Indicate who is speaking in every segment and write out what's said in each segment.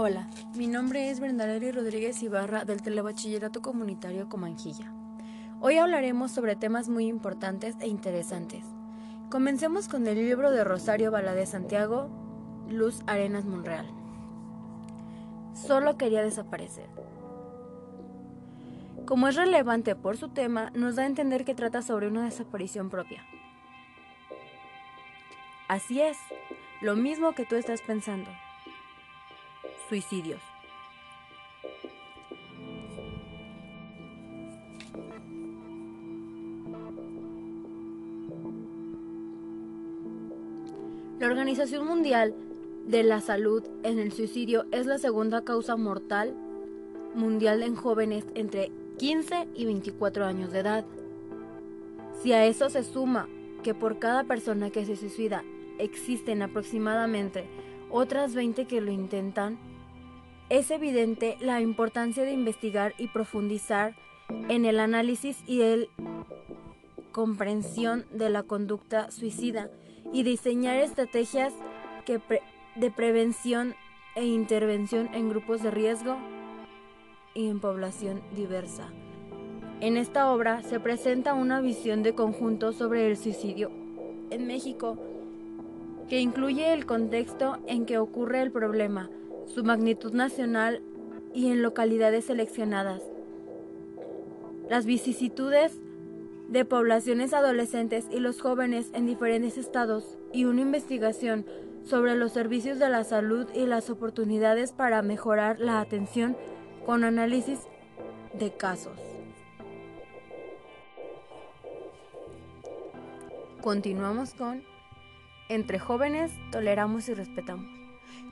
Speaker 1: Hola, mi nombre es Brendaleri Rodríguez Ibarra del Telebachillerato Comunitario Comanjilla. Hoy hablaremos sobre temas muy importantes e interesantes. Comencemos con el libro de Rosario Valadez Santiago, Luz Arenas Monreal. Solo quería desaparecer. Como es relevante por su tema, nos da a entender que trata sobre una desaparición propia. Así es, lo mismo que tú estás pensando. Suicidios. La Organización Mundial de la Salud en el suicidio es la segunda causa mortal mundial en jóvenes entre 15 y 24 años de edad. Si a eso se suma que por cada persona que se suicida existen aproximadamente otras 20 que lo intentan, es evidente la importancia de investigar y profundizar en el análisis y el comprensión de la conducta suicida y diseñar estrategias de prevención e intervención en grupos de riesgo y en población diversa. En esta obra se presenta una visión de conjunto sobre el suicidio en México que incluye el contexto en que ocurre el problema, su magnitud nacional y en localidades seleccionadas. Las vicisitudes de poblaciones adolescentes y los jóvenes en diferentes estados y una investigación sobre los servicios de la salud y las oportunidades para mejorar la atención con análisis de casos. Continuamos con Entre jóvenes toleramos y respetamos.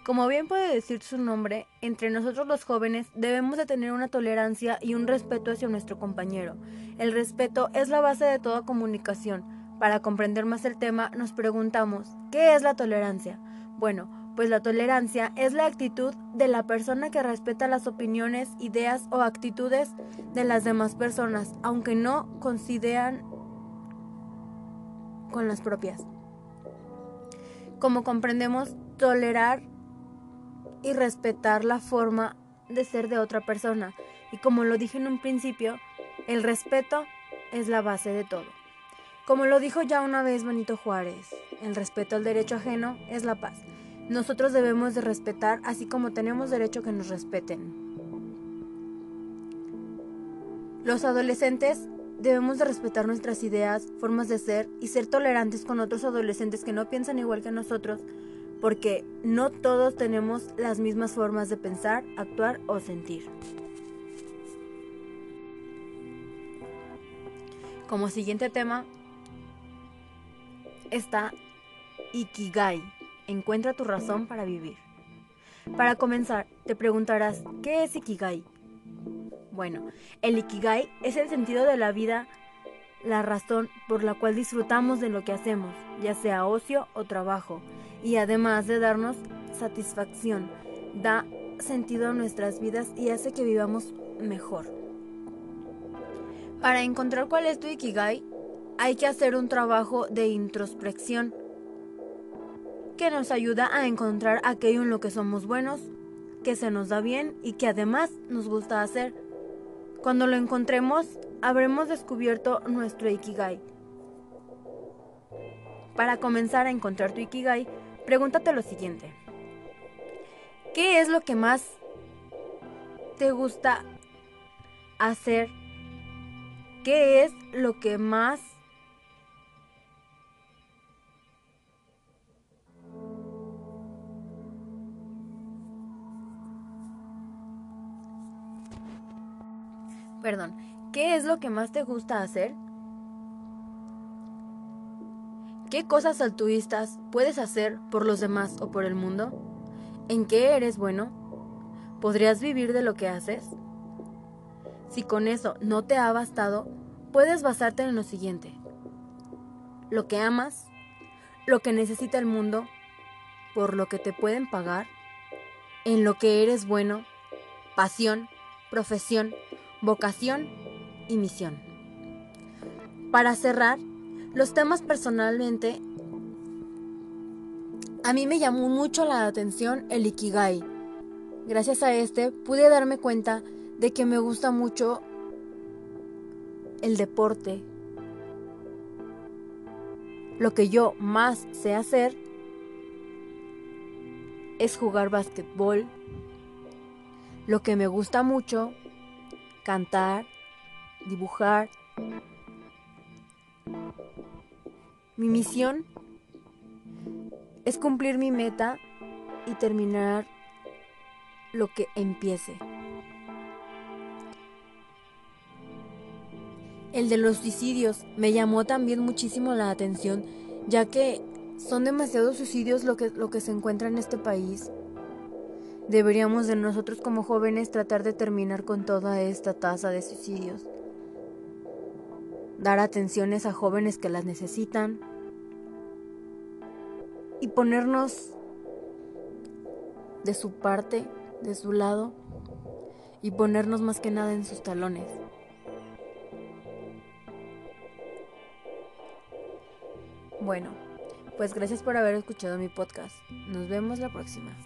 Speaker 1: Como bien puede decir su nombre, entre nosotros los jóvenes debemos de tener una tolerancia y un respeto hacia nuestro compañero. El respeto es la base de toda comunicación. Para comprender más el tema, nos preguntamos, ¿qué es la tolerancia? Bueno, pues la tolerancia es la actitud de la persona que respeta las opiniones, ideas o actitudes de las demás personas, aunque no consideran con las propias. Como comprendemos, tolerar y respetar la forma de ser de otra persona. Y como lo dije en un principio, el respeto es la base de todo. Como lo dijo ya una vez Benito Juárez, el respeto al derecho ajeno es la paz. Nosotros debemos de respetar así como tenemos derecho que nos respeten. Los adolescentes debemos de respetar nuestras ideas, formas de ser y ser tolerantes con otros adolescentes que no piensan igual que nosotros porque no todos tenemos las mismas formas de pensar, actuar o sentir. Como siguiente tema está Ikigai. Encuentra tu razón para vivir. Para comenzar, te preguntarás, ¿qué es Ikigai? Bueno, el Ikigai es el sentido de la vida, la razón por la cual disfrutamos de lo que hacemos, ya sea ocio o trabajo, y además de darnos satisfacción, da sentido a nuestras vidas y hace que vivamos mejor. Para encontrar cuál es tu Ikigai, hay que hacer un trabajo de introspección que nos ayuda a encontrar aquello en lo que somos buenos, que se nos da bien y que además nos gusta hacer. Cuando lo encontremos, habremos descubierto nuestro Ikigai. Para comenzar a encontrar tu Ikigai, pregúntate lo siguiente. ¿Qué es lo que más te gusta hacer? ¿Qué es lo que más Perdón, ¿qué es lo que más te gusta hacer? ¿Qué cosas altruistas puedes hacer por los demás o por el mundo? ¿En qué eres bueno? ¿Podrías vivir de lo que haces? Si con eso no te ha bastado, puedes basarte en lo siguiente. Lo que amas, lo que necesita el mundo, por lo que te pueden pagar, en lo que eres bueno, pasión, profesión, vocación y misión. Para cerrar, los temas personalmente, a mí me llamó mucho la atención el Ikigai. gracias a este pude darme cuenta de que me gusta mucho el deporte. Lo que yo más sé hacer es jugar básquetbol. Lo que me gusta mucho, cantar, dibujar. Mi misión es cumplir mi meta y terminar lo que empiece. El de los suicidios me llamó también muchísimo la atención, ya que son demasiados suicidios lo que, lo que se encuentra en este país. Deberíamos de nosotros como jóvenes tratar de terminar con toda esta tasa de suicidios. Dar atenciones a jóvenes que las necesitan. Y ponernos de su parte, de su lado. Y ponernos más que nada en sus talones. Bueno, pues gracias por haber escuchado mi podcast. Nos vemos la próxima.